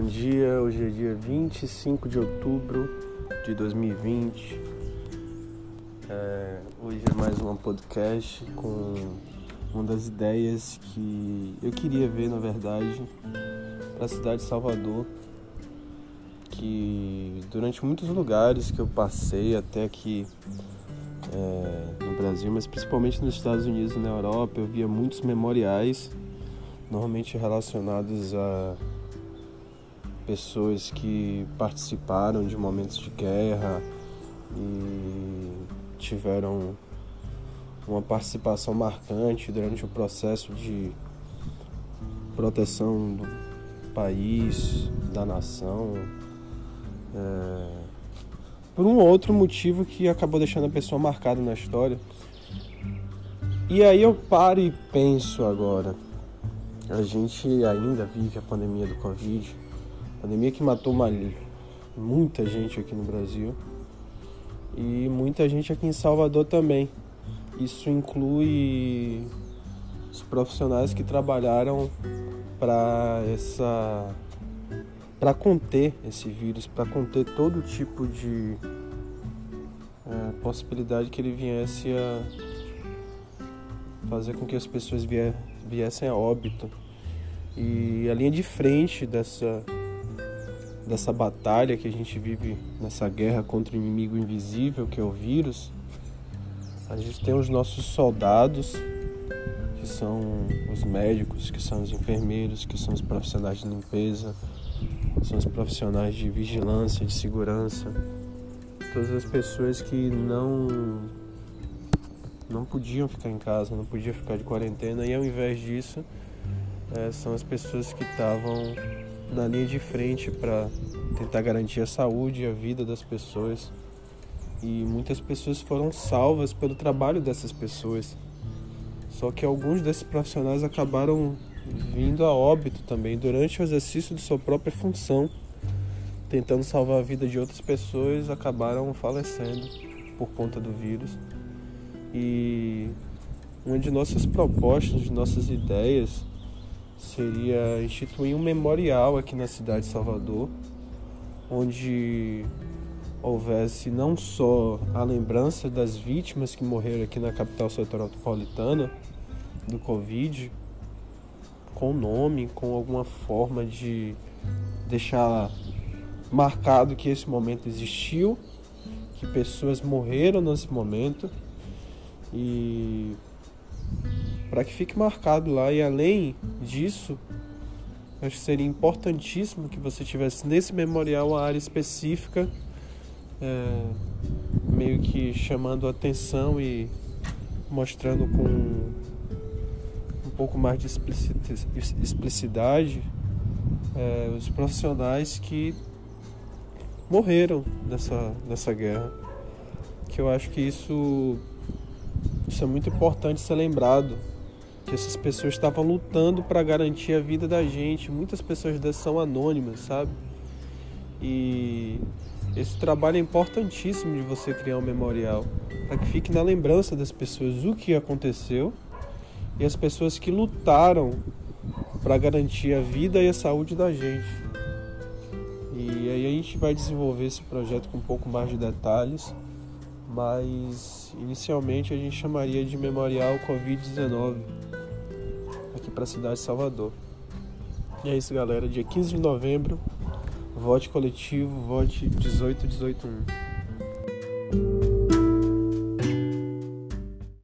dia, hoje é dia 25 de outubro de 2020. É, hoje é mais um podcast com uma das ideias que eu queria ver, na verdade, para a cidade de Salvador. Que durante muitos lugares que eu passei, até aqui é, no Brasil, mas principalmente nos Estados Unidos e na Europa, eu via muitos memoriais, normalmente relacionados a pessoas que participaram de momentos de guerra e tiveram uma participação marcante durante o processo de proteção do país, da nação, é, por um outro motivo que acabou deixando a pessoa marcada na história. E aí eu paro e penso agora, a gente ainda vive a pandemia do Covid, Pandemia que matou uma, muita gente aqui no Brasil e muita gente aqui em Salvador também. Isso inclui os profissionais que trabalharam para essa para conter esse vírus, para conter todo tipo de é, possibilidade que ele viesse a fazer com que as pessoas viessem a óbito. E a linha de frente dessa dessa batalha que a gente vive nessa guerra contra o inimigo invisível que é o vírus, a gente tem os nossos soldados, que são os médicos, que são os enfermeiros, que são os profissionais de limpeza, são os profissionais de vigilância, de segurança, todas as pessoas que não não podiam ficar em casa, não podiam ficar de quarentena e ao invés disso é, são as pessoas que estavam na linha de frente para tentar garantir a saúde e a vida das pessoas. E muitas pessoas foram salvas pelo trabalho dessas pessoas. Só que alguns desses profissionais acabaram vindo a óbito também durante o exercício de sua própria função, tentando salvar a vida de outras pessoas, acabaram falecendo por conta do vírus. E uma de nossas propostas, de nossas ideias, seria instituir um memorial aqui na cidade de Salvador, onde houvesse não só a lembrança das vítimas que morreram aqui na capital metropolitana do Covid, com nome, com alguma forma de deixar marcado que esse momento existiu, que pessoas morreram nesse momento e para que fique marcado lá. E além disso, acho que seria importantíssimo que você tivesse nesse memorial uma área específica, é, meio que chamando atenção e mostrando com um pouco mais de explicidade é, os profissionais que morreram nessa, nessa guerra. Que eu acho que isso, isso é muito importante ser lembrado que essas pessoas estavam lutando para garantir a vida da gente. Muitas pessoas dessas são anônimas, sabe? E esse trabalho é importantíssimo de você criar um memorial para que fique na lembrança das pessoas o que aconteceu e as pessoas que lutaram para garantir a vida e a saúde da gente. E aí a gente vai desenvolver esse projeto com um pouco mais de detalhes, mas inicialmente a gente chamaria de Memorial Covid-19 aqui para a cidade de Salvador. E é isso, galera. Dia 15 de novembro, vote coletivo, vote 18181.